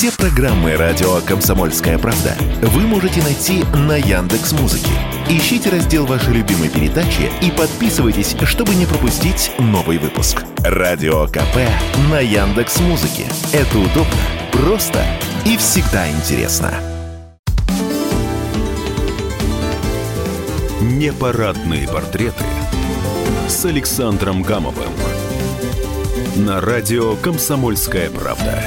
Все программы радио Комсомольская правда вы можете найти на Яндекс Музыке. Ищите раздел вашей любимой передачи и подписывайтесь, чтобы не пропустить новый выпуск. Радио КП на Яндекс Музыке. Это удобно, просто и всегда интересно. Непарадные портреты с Александром Гамовым на радио «Комсомольская правда».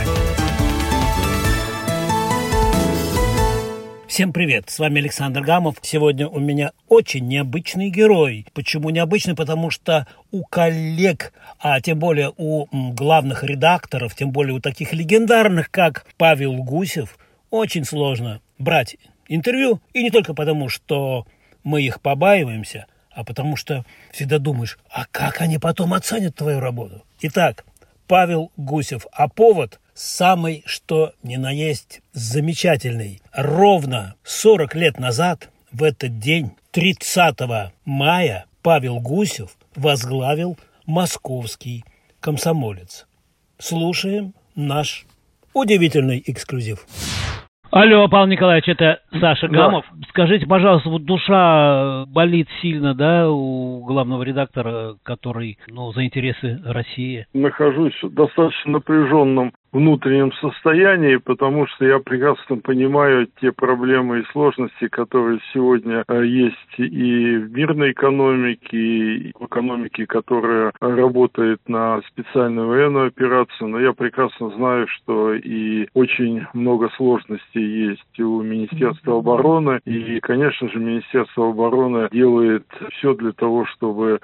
Всем привет, с вами Александр Гамов. Сегодня у меня очень необычный герой. Почему необычный? Потому что у коллег, а тем более у главных редакторов, тем более у таких легендарных, как Павел Гусев, очень сложно брать интервью. И не только потому, что мы их побаиваемся, а потому что всегда думаешь, а как они потом оценят твою работу? Итак, Павел Гусев. А повод самый что ни на есть замечательный. Ровно 40 лет назад, в этот день, 30 мая, Павел Гусев возглавил московский комсомолец. Слушаем наш удивительный эксклюзив. Алло, Павел Николаевич, это Саша Гамов. Да. Скажите, пожалуйста, вот душа болит сильно, да, у главного редактора, который, ну, за интересы России? Нахожусь в достаточно напряженном внутреннем состоянии, потому что я прекрасно понимаю те проблемы и сложности, которые сегодня э, есть и в мирной экономике, и в экономике, которая работает на специальную военную операцию. Но я прекрасно знаю, что и очень много сложностей есть у Министерства обороны. И, конечно же, Министерство обороны делает все для того, чтобы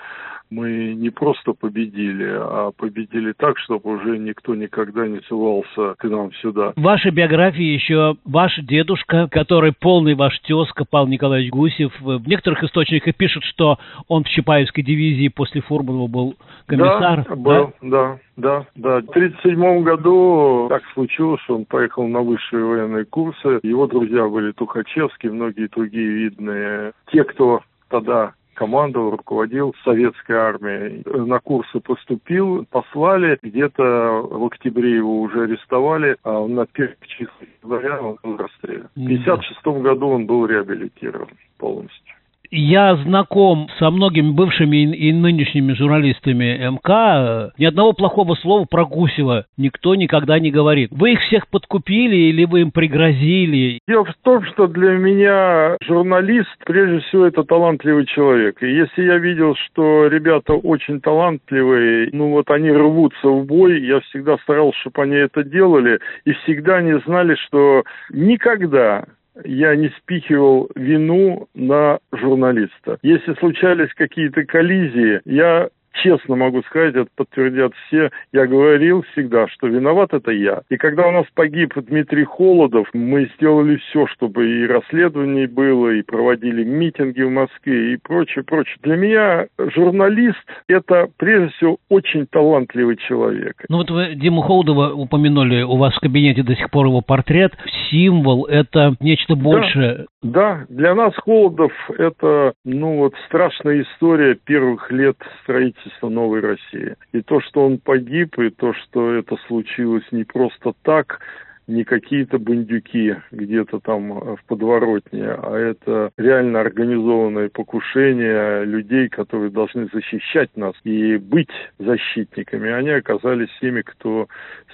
мы не просто победили, а победили так, чтобы уже никто никогда не сувался к нам сюда. В вашей биографии еще ваш дедушка, который полный ваш тезка, Павел Николаевич Гусев. В некоторых источниках пишут, что он в Чапаевской дивизии после Фурманова был комиссар. Да, был, да, да, да. В 1937 году так случилось, что он поехал на высшие военные курсы. Его друзья были Тухачевский, многие другие видные. Те, кто тогда командовал, руководил советской армией. На курсы поступил, послали, где-то в октябре его уже арестовали, а на первых числах января он был расстрелян. В 1956 году он был реабилитирован полностью. Я знаком со многими бывшими и нынешними журналистами МК. Ни одного плохого слова про Гусева никто никогда не говорит. Вы их всех подкупили или вы им пригрозили? Дело в том, что для меня журналист, прежде всего, это талантливый человек. И если я видел, что ребята очень талантливые, ну вот они рвутся в бой, я всегда старался, чтобы они это делали, и всегда они знали, что никогда я не спихивал вину на журналиста. Если случались какие-то коллизии, я честно могу сказать, это подтвердят все, я говорил всегда, что виноват это я. И когда у нас погиб Дмитрий Холодов, мы сделали все, чтобы и расследование было, и проводили митинги в Москве, и прочее, прочее. Для меня журналист – это, прежде всего, очень талантливый человек. Ну вот вы Диму Холодова упомянули, у вас в кабинете до сих пор его портрет. Символ – это нечто большее. Да, да. для нас Холодов – это, ну вот, страшная история первых лет строительства новой России. И то, что он погиб, и то, что это случилось не просто так, не какие-то бандюки где-то там э, в подворотне, а это реально организованное покушение людей, которые должны защищать нас и быть защитниками. Они оказались теми, кто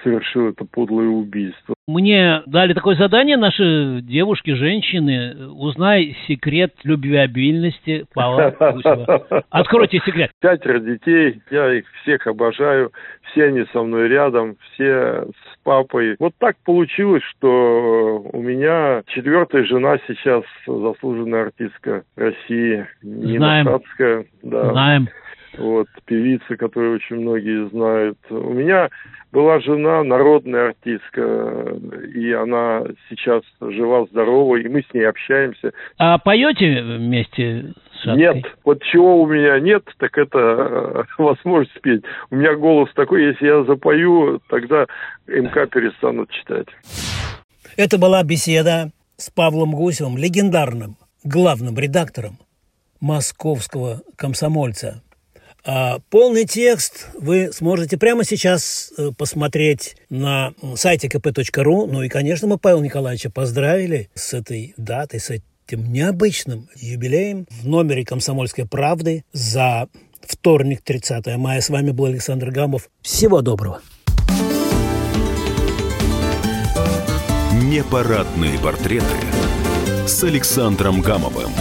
совершил это подлое убийство. Мне дали такое задание наши девушки, женщины. Узнай секрет любвеобильности Павла Гусева. Откройте секрет. Пятеро детей, я их всех обожаю, все они со мной рядом, все с папой. Вот так получилось, что у меня четвертая жена сейчас заслуженная артистка России, Нина Знаем. Шацкая. Да. Знаем вот, певица, которую очень многие знают. У меня была жена, народная артистка, и она сейчас жива-здорова, и мы с ней общаемся. А поете вместе с Нет, вот чего у меня нет, так это э, возможность спеть. У меня голос такой, если я запою, тогда МК перестанут читать. Это была беседа с Павлом Гусевым, легендарным главным редактором московского комсомольца. А полный текст вы сможете прямо сейчас э, посмотреть на сайте kp.ru. Ну и, конечно, мы Павел Николаевича поздравили с этой датой, с этим необычным юбилеем в номере «Комсомольской правды» за вторник, 30 мая. С вами был Александр Гамов. Всего доброго. Непарадные портреты с Александром Гамовым.